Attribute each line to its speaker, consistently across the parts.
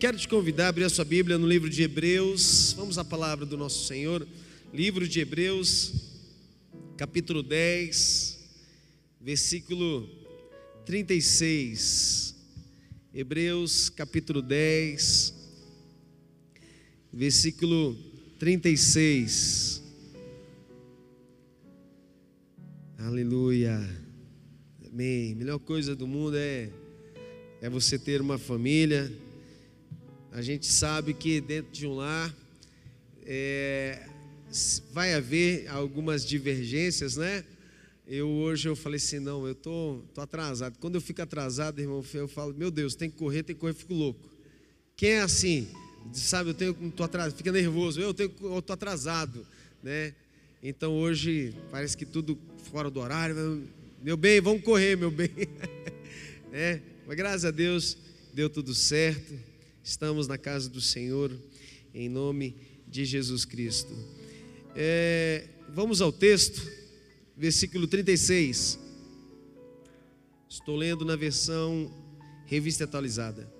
Speaker 1: quero te convidar a abrir a sua Bíblia no livro de Hebreus. Vamos à palavra do nosso Senhor. Livro de Hebreus, capítulo 10, versículo 36. Hebreus, capítulo 10, versículo 36. Aleluia. Amém. Melhor coisa do mundo é é você ter uma família. A gente sabe que dentro de um lar é, vai haver algumas divergências, né? Eu hoje eu falei assim, não, eu tô, tô atrasado. Quando eu fico atrasado, irmão, eu falo, meu Deus, tem que correr, tem que correr, fico louco. Quem é assim? Sabe, eu tenho, tô atrasado, fica nervoso, eu tenho, eu tô atrasado, né? Então hoje parece que tudo fora do horário. Meu bem, vamos correr, meu bem. é, mas graças a Deus deu tudo certo. Estamos na casa do Senhor, em nome de Jesus Cristo. É, vamos ao texto, versículo 36. Estou lendo na versão revista atualizada.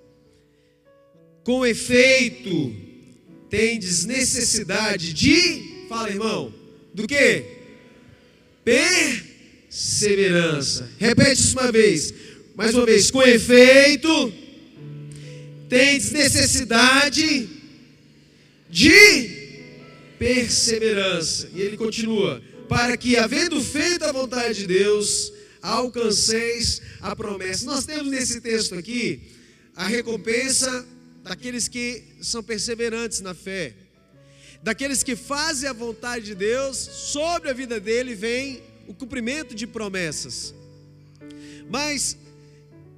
Speaker 1: Com efeito, tendes necessidade de, fala irmão, do que? Perseverança. Repete isso uma vez mais uma vez, com efeito, tendes necessidade de perseverança. E ele continua: para que, havendo feito a vontade de Deus, alcanceis a promessa. Nós temos nesse texto aqui a recompensa daqueles que são perseverantes na fé, daqueles que fazem a vontade de Deus, sobre a vida dele vem o cumprimento de promessas. Mas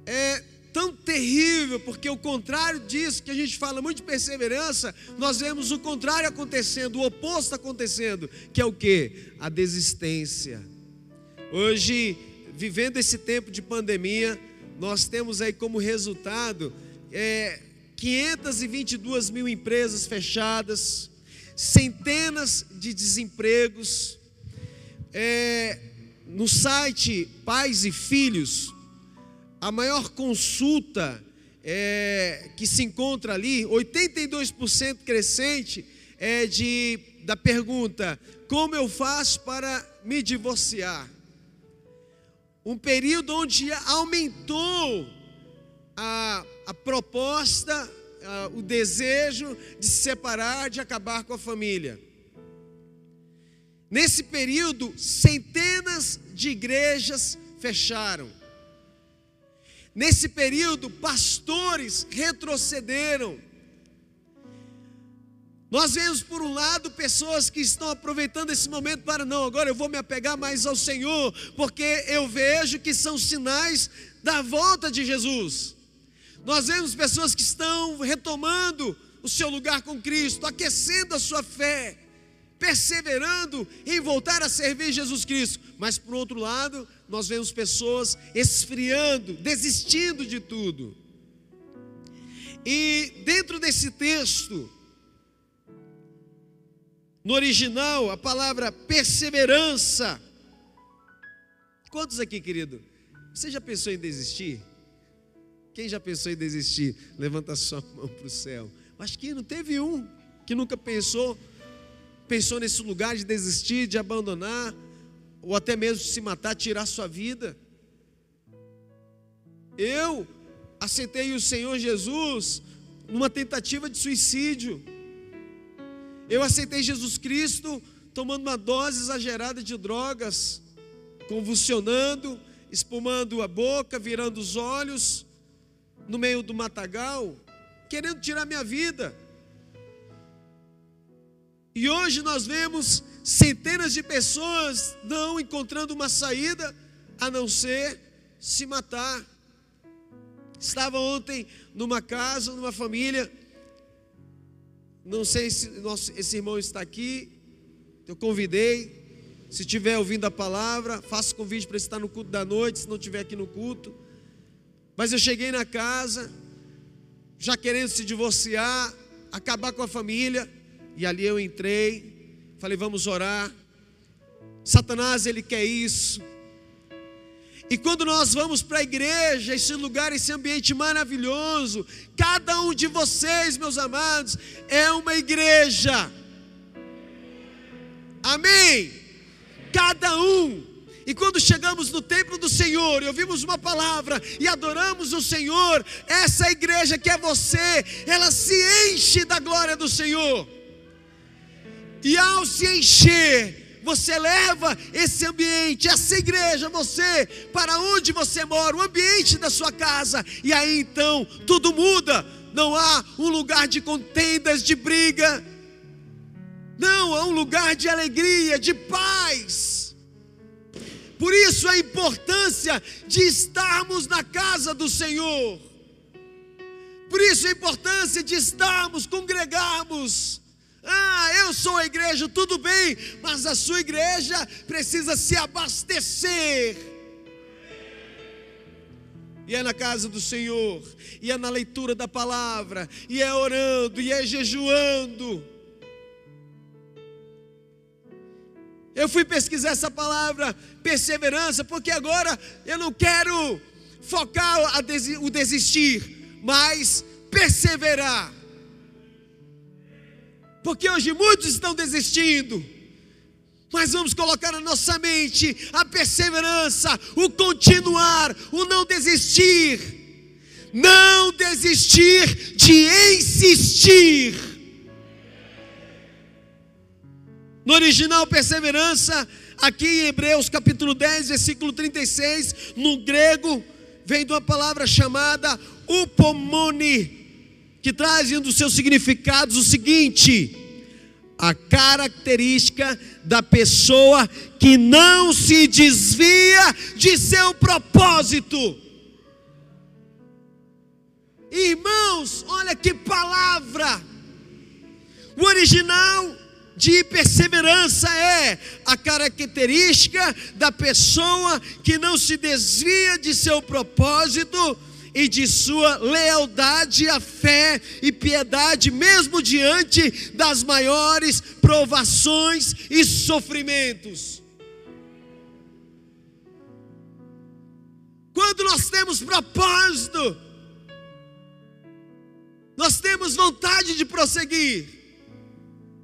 Speaker 1: é tão terrível, porque o contrário disso, que a gente fala muito de perseverança, nós vemos o contrário acontecendo, o oposto acontecendo, que é o que? A desistência. Hoje, vivendo esse tempo de pandemia, nós temos aí como resultado é, 522 mil empresas fechadas, centenas de desempregos. É, no site Pais e Filhos, a maior consulta é, que se encontra ali, 82% crescente, é de, da pergunta: como eu faço para me divorciar? Um período onde aumentou a, a proposta, a, o desejo de se separar, de acabar com a família. Nesse período, centenas de igrejas fecharam. Nesse período, pastores retrocederam. Nós vemos, por um lado, pessoas que estão aproveitando esse momento para, não, agora eu vou me apegar mais ao Senhor, porque eu vejo que são sinais da volta de Jesus. Nós vemos pessoas que estão retomando o seu lugar com Cristo, aquecendo a sua fé, perseverando em voltar a servir Jesus Cristo. Mas, por outro lado, nós vemos pessoas esfriando, desistindo de tudo. E dentro desse texto, no original, a palavra perseverança. Quantos aqui, querido? Você já pensou em desistir? Quem já pensou em desistir? Levanta sua mão para o céu. Acho que não teve um que nunca pensou, pensou nesse lugar de desistir, de abandonar ou até mesmo se matar, tirar sua vida. Eu aceitei o Senhor Jesus numa tentativa de suicídio. Eu aceitei Jesus Cristo tomando uma dose exagerada de drogas, convulsionando, espumando a boca, virando os olhos, no meio do matagal, querendo tirar minha vida. E hoje nós vemos centenas de pessoas não encontrando uma saída a não ser se matar. Estava ontem numa casa, numa família, não sei se nosso, esse irmão está aqui, eu convidei. Se tiver ouvindo a palavra, faça convite para estar no culto da noite, se não estiver aqui no culto. Mas eu cheguei na casa, já querendo se divorciar, acabar com a família. E ali eu entrei, falei, vamos orar. Satanás, ele quer isso. E quando nós vamos para a igreja, esse lugar, esse ambiente maravilhoso, cada um de vocês, meus amados, é uma igreja. Amém? Cada um. E quando chegamos no templo do Senhor e ouvimos uma palavra e adoramos o Senhor, essa igreja que é você, ela se enche da glória do Senhor. E ao se encher, você leva esse ambiente, essa igreja, você, para onde você mora, o ambiente da sua casa, e aí então tudo muda. Não há um lugar de contendas, de briga, não, há um lugar de alegria, de paz. Por isso a importância de estarmos na casa do Senhor. Por isso a importância de estarmos, congregarmos. Ah, eu sou a igreja, tudo bem, mas a sua igreja precisa se abastecer. E é na casa do Senhor, e é na leitura da palavra, e é orando, e é jejuando. Eu fui pesquisar essa palavra perseverança, porque agora eu não quero focar o desistir, mas perseverar. Porque hoje muitos estão desistindo. Mas vamos colocar na nossa mente a perseverança, o continuar, o não desistir. Não desistir de insistir. No original, perseverança, aqui em Hebreus capítulo 10, versículo 36, no grego, vem de uma palavra chamada upomone, que traz um dos seus significados o seguinte: a característica da pessoa que não se desvia de seu propósito. Irmãos, olha que palavra! O original de perseverança é a característica da pessoa que não se desvia de seu propósito e de sua lealdade à fé e piedade, mesmo diante das maiores provações e sofrimentos. Quando nós temos propósito, nós temos vontade de prosseguir.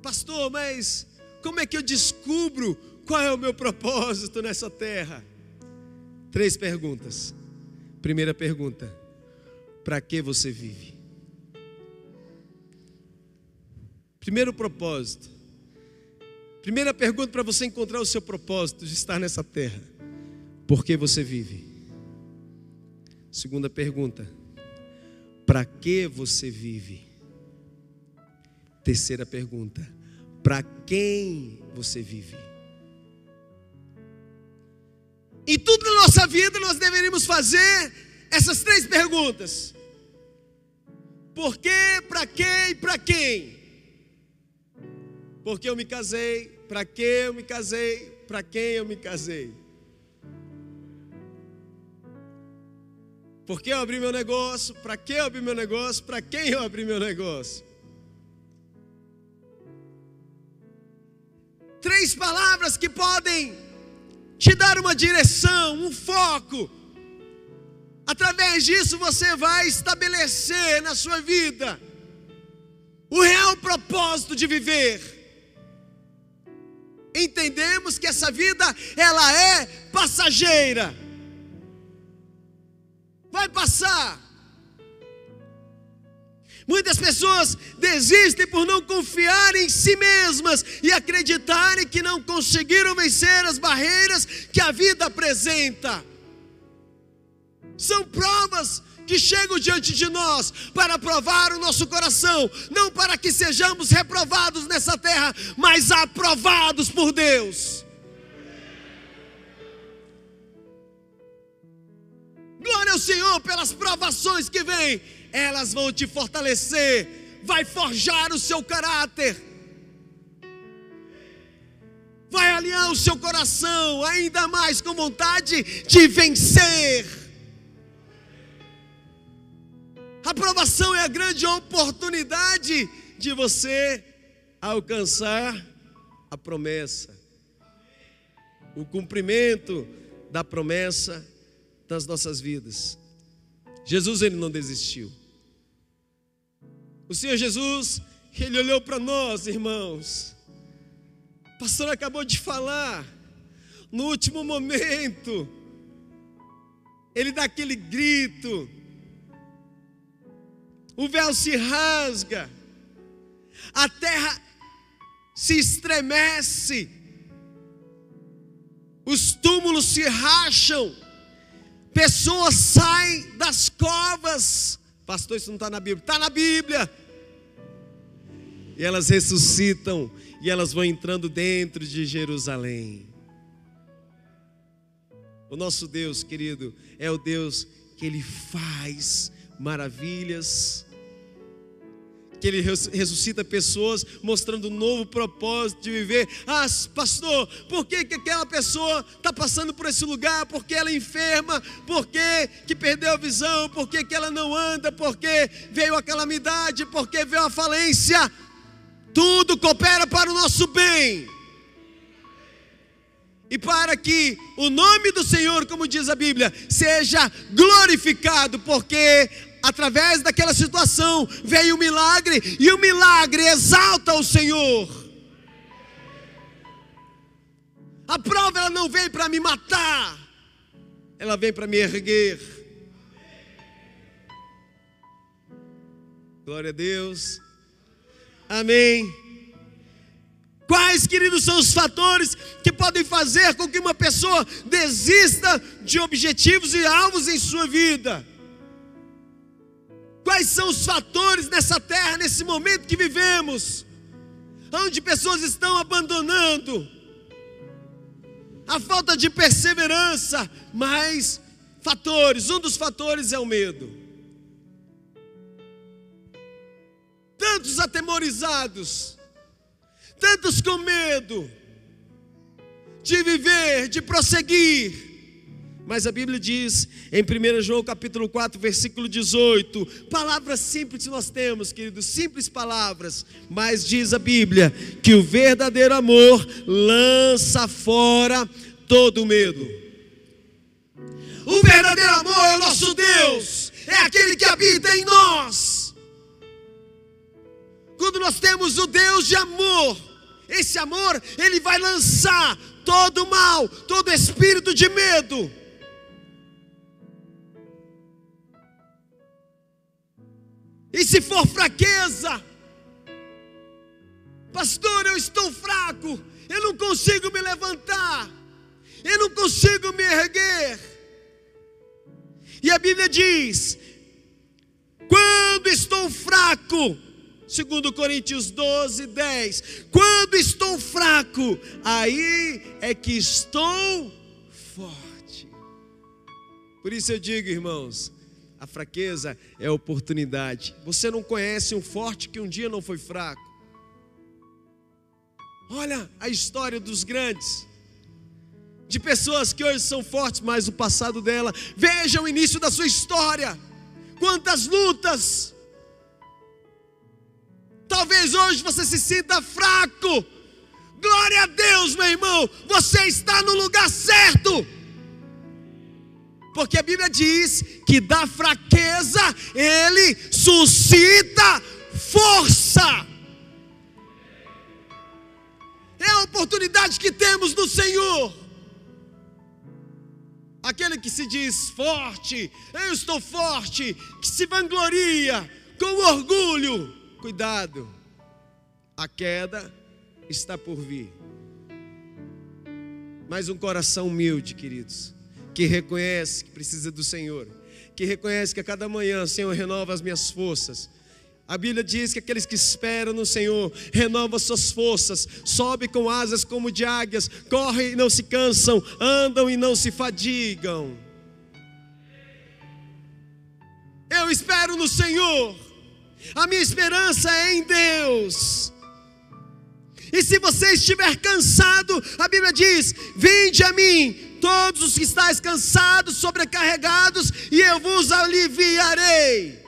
Speaker 1: Pastor, mas como é que eu descubro qual é o meu propósito nessa terra? Três perguntas. Primeira pergunta: para que você vive? Primeiro propósito. Primeira pergunta para você encontrar o seu propósito de estar nessa terra: por que você vive? Segunda pergunta: para que você vive? Terceira pergunta: para quem você vive? Em tudo na nossa vida nós deveríamos fazer essas três perguntas: por quê, para quem para quem? Porque eu me casei, para que eu me casei, para quem eu me casei? Por que eu abri meu negócio? Para que eu abri meu negócio? Para quem eu abri meu negócio? Três palavras que podem te dar uma direção, um foco. Através disso você vai estabelecer na sua vida o real propósito de viver. Entendemos que essa vida ela é passageira. Vai passar. Muitas pessoas desistem por não confiar em si mesmas e acreditarem que não conseguiram vencer as barreiras que a vida apresenta. São provas que chegam diante de nós para provar o nosso coração, não para que sejamos reprovados nessa terra, mas aprovados por Deus. Glória ao Senhor pelas provações que vêm elas vão te fortalecer, vai forjar o seu caráter, vai alinhar o seu coração ainda mais com vontade de vencer. A aprovação é a grande oportunidade de você alcançar a promessa. O cumprimento da promessa das nossas vidas. Jesus ele não desistiu. O Senhor Jesus, ele olhou para nós, irmãos. O pastor acabou de falar. No último momento, ele dá aquele grito. O véu se rasga. A terra se estremece. Os túmulos se racham. Pessoas saem das covas. Pastor, isso não está na Bíblia. Está na Bíblia. E elas ressuscitam e elas vão entrando dentro de Jerusalém. O nosso Deus, querido, é o Deus que Ele faz maravilhas que ele ressuscita pessoas, mostrando um novo propósito de viver. Ah, pastor, por que, que aquela pessoa está passando por esse lugar? Por que ela é enferma? Por que, perdeu a visão? Por que, ela não anda? Por que veio a calamidade? Por que veio a falência? Tudo coopera para o nosso bem. E para que o nome do Senhor, como diz a Bíblia, seja glorificado, porque através daquela situação veio o milagre e o milagre exalta o Senhor. A prova ela não vem para me matar, ela vem para me erguer. Glória a Deus. Amém. Quais, queridos, são os fatores que podem fazer com que uma pessoa desista de objetivos e alvos em sua vida? Quais são os fatores nessa terra, nesse momento que vivemos, onde pessoas estão abandonando, a falta de perseverança, mas fatores, um dos fatores é o medo. Tantos atemorizados, tantos com medo de viver, de prosseguir, mas a Bíblia diz em 1 João capítulo 4, versículo 18, palavras simples nós temos, queridos, simples palavras, mas diz a Bíblia que o verdadeiro amor lança fora todo medo. O verdadeiro amor é o nosso Deus, é aquele que habita em nós. Quando nós temos o Deus de amor, esse amor, ele vai lançar todo mal, todo espírito de medo E se for fraqueza, pastor, eu estou fraco, eu não consigo me levantar, eu não consigo me erguer. E a Bíblia diz: quando estou fraco, segundo Coríntios 12, 10, quando estou fraco, aí é que estou forte. Por isso eu digo, irmãos, a fraqueza é oportunidade. Você não conhece um forte que um dia não foi fraco. Olha a história dos grandes, de pessoas que hoje são fortes, mas o passado dela. Veja o início da sua história. Quantas lutas. Talvez hoje você se sinta fraco. Glória a Deus, meu irmão. Você está no lugar certo. Porque a Bíblia diz que da fraqueza ele suscita força. É a oportunidade que temos no Senhor. Aquele que se diz forte, eu estou forte, que se vangloria com orgulho, cuidado, a queda está por vir. Mas um coração humilde, queridos que reconhece que precisa do Senhor, que reconhece que a cada manhã, Senhor, renova as minhas forças. A Bíblia diz que aqueles que esperam no Senhor renovam suas forças, sobe com asas como de águias, correm e não se cansam, andam e não se fadigam. Eu espero no Senhor, a minha esperança é em Deus. E se você estiver cansado, a Bíblia diz: Vinde a mim, todos os que estáis cansados, sobrecarregados, e eu vos aliviarei.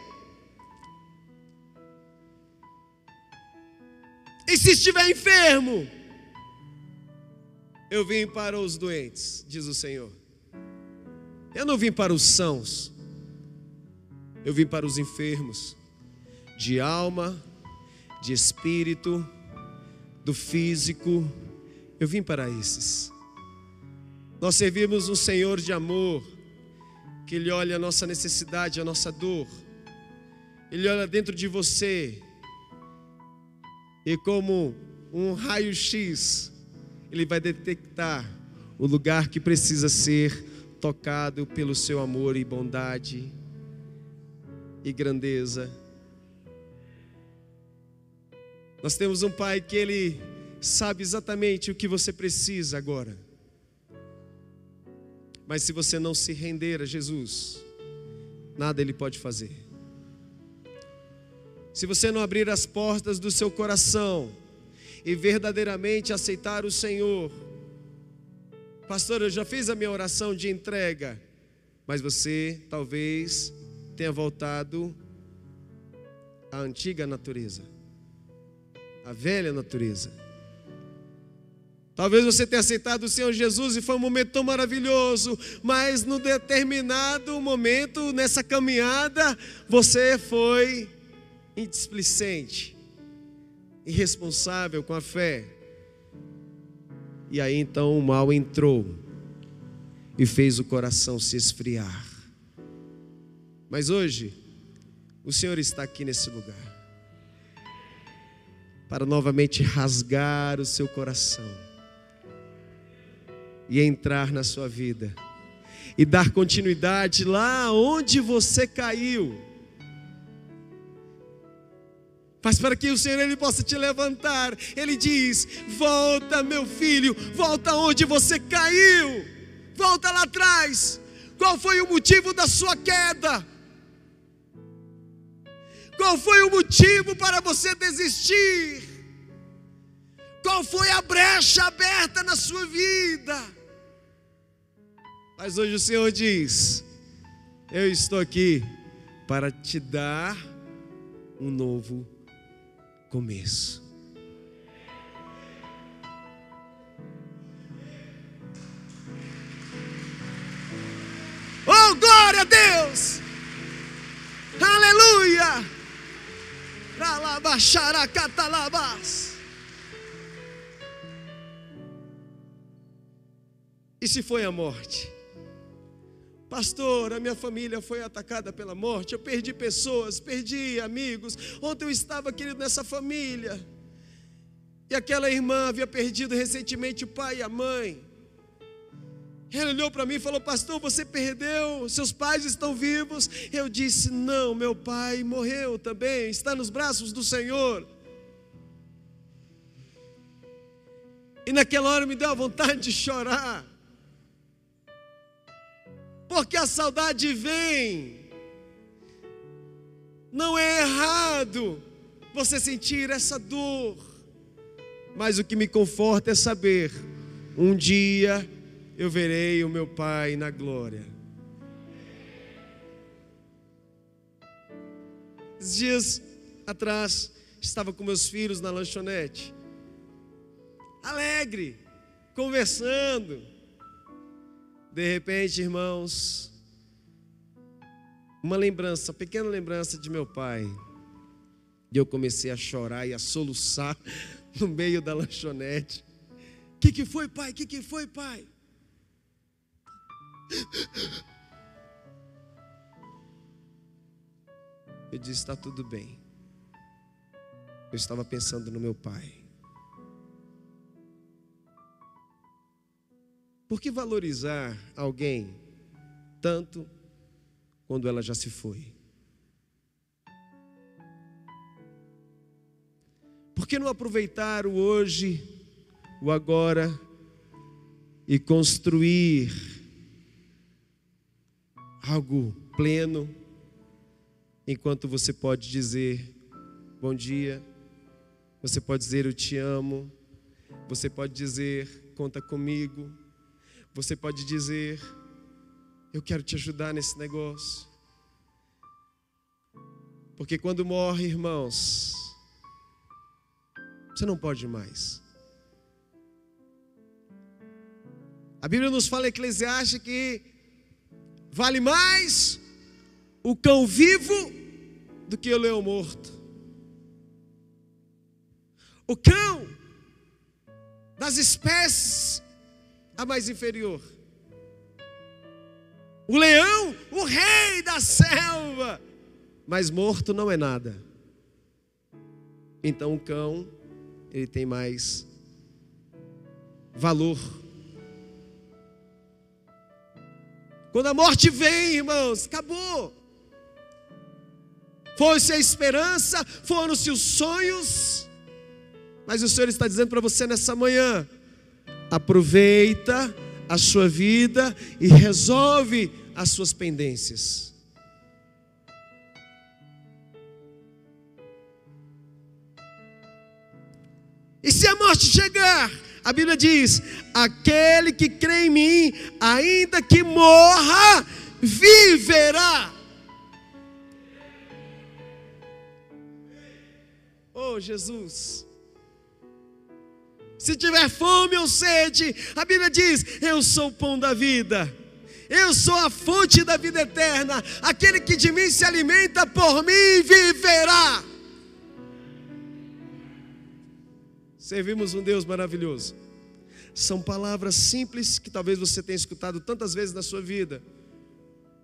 Speaker 1: E se estiver enfermo, eu vim para os doentes, diz o Senhor. Eu não vim para os sãos, eu vim para os enfermos, de alma, de espírito, do físico, eu vim para esses. Nós servimos um Senhor de amor, que Ele olha a nossa necessidade, a nossa dor, Ele olha dentro de você, e como um raio-x, Ele vai detectar o lugar que precisa ser tocado pelo seu amor e bondade e grandeza. Nós temos um Pai que Ele sabe exatamente o que você precisa agora. Mas se você não se render a Jesus, nada Ele pode fazer. Se você não abrir as portas do seu coração e verdadeiramente aceitar o Senhor, Pastor, eu já fiz a minha oração de entrega, mas você talvez tenha voltado à antiga natureza, à velha natureza. Talvez você tenha aceitado o Senhor Jesus e foi um momento tão maravilhoso, mas no determinado momento, nessa caminhada, você foi indisplicente, irresponsável com a fé. E aí então o mal entrou e fez o coração se esfriar. Mas hoje, o Senhor está aqui nesse lugar para novamente rasgar o seu coração e entrar na sua vida e dar continuidade lá onde você caiu. Mas para que o Senhor ele possa te levantar, ele diz: "Volta, meu filho, volta onde você caiu. Volta lá atrás. Qual foi o motivo da sua queda? Qual foi o motivo para você desistir? Qual foi a brecha aberta na sua vida? Mas hoje o Senhor diz: Eu estou aqui para te dar um novo começo. Oh, glória a Deus! Aleluia! Ralabaxaracatalabas. E se foi a morte? Pastor, a minha família foi atacada pela morte, eu perdi pessoas, perdi amigos. Ontem eu estava, querido, nessa família. E aquela irmã havia perdido recentemente o pai e a mãe. Ele olhou para mim e falou: Pastor, você perdeu, seus pais estão vivos. Eu disse: Não, meu pai morreu também, está nos braços do Senhor. E naquela hora me deu a vontade de chorar porque a saudade vem. Não é errado você sentir essa dor, mas o que me conforta é saber: um dia eu verei o meu Pai na glória. Dias atrás, estava com meus filhos na lanchonete, alegre, conversando. De repente, irmãos, uma lembrança, uma pequena lembrança de meu pai. E eu comecei a chorar e a soluçar no meio da lanchonete. O que, que foi, pai? O que, que foi, pai? Eu disse: está tudo bem. Eu estava pensando no meu pai. Por que valorizar alguém tanto quando ela já se foi? Por que não aproveitar o hoje, o agora e construir algo pleno, enquanto você pode dizer bom dia, você pode dizer eu te amo, você pode dizer conta comigo, você pode dizer: Eu quero te ajudar nesse negócio. Porque quando morre, irmãos, você não pode mais. A Bíblia nos fala em Eclesiastes que Vale mais o cão vivo do que o leão morto. O cão das espécies a mais inferior. O leão, o rei da selva, mas morto não é nada. Então o cão, ele tem mais valor. Quando a morte vem, irmãos, acabou. Foi-se a esperança, foram-se os sonhos, mas o Senhor está dizendo para você nessa manhã: aproveita a sua vida e resolve as suas pendências. E se a morte chegar, a Bíblia diz: aquele que crê em mim, ainda que morra, viverá. Oh Jesus. Se tiver fome ou sede, a Bíblia diz: Eu sou o pão da vida. Eu sou a fonte da vida eterna. Aquele que de mim se alimenta por mim viverá. Servimos um Deus maravilhoso. São palavras simples que talvez você tenha escutado tantas vezes na sua vida,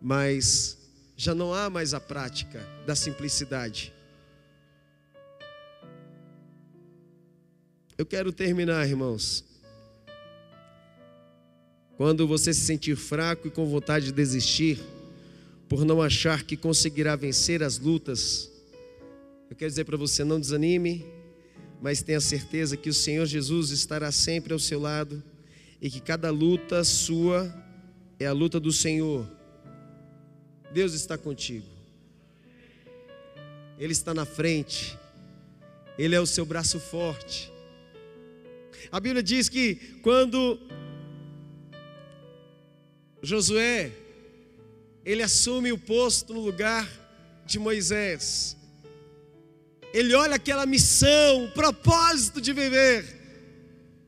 Speaker 1: mas já não há mais a prática da simplicidade. Eu quero terminar, irmãos. Quando você se sentir fraco e com vontade de desistir, por não achar que conseguirá vencer as lutas, eu quero dizer para você: não desanime, mas tenha certeza que o Senhor Jesus estará sempre ao seu lado e que cada luta sua é a luta do Senhor. Deus está contigo, Ele está na frente, Ele é o seu braço forte. A Bíblia diz que quando Josué ele assume o posto no lugar de Moisés, ele olha aquela missão, o propósito de viver.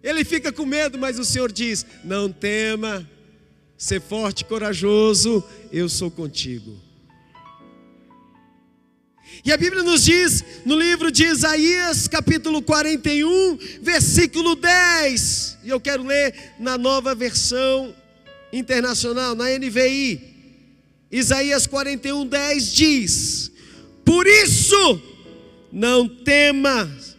Speaker 1: Ele fica com medo, mas o Senhor diz: Não tema, ser forte e corajoso, eu sou contigo. E a Bíblia nos diz, no livro de Isaías, capítulo 41, versículo 10, e eu quero ler na nova versão internacional, na NVI. Isaías 41, 10 diz: Por isso, não temas,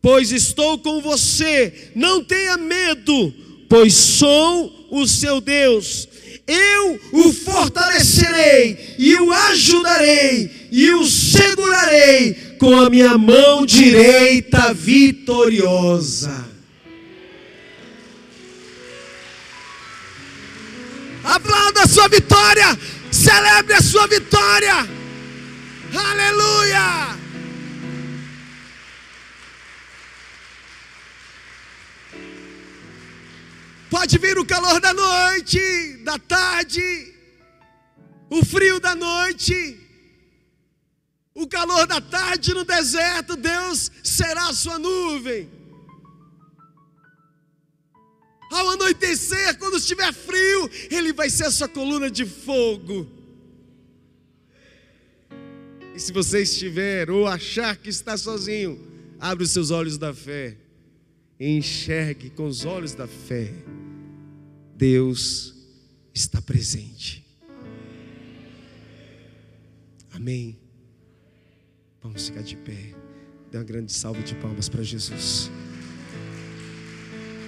Speaker 1: pois estou com você, não tenha medo, pois sou o seu Deus eu o fortalecerei e o ajudarei e o segurarei com a minha mão direita vitoriosa. Aplauda a sua vitória, celebre a sua vitória. Aleluia! Pode vir o calor da noite, da tarde, o frio da noite, o calor da tarde no deserto, Deus será a sua nuvem. Ao anoitecer, quando estiver frio, Ele vai ser a sua coluna de fogo. E se você estiver ou achar que está sozinho, abre os seus olhos da fé e enxergue com os olhos da fé. Deus está presente. Amém. Vamos ficar de pé. Dê uma grande salva de palmas para Jesus.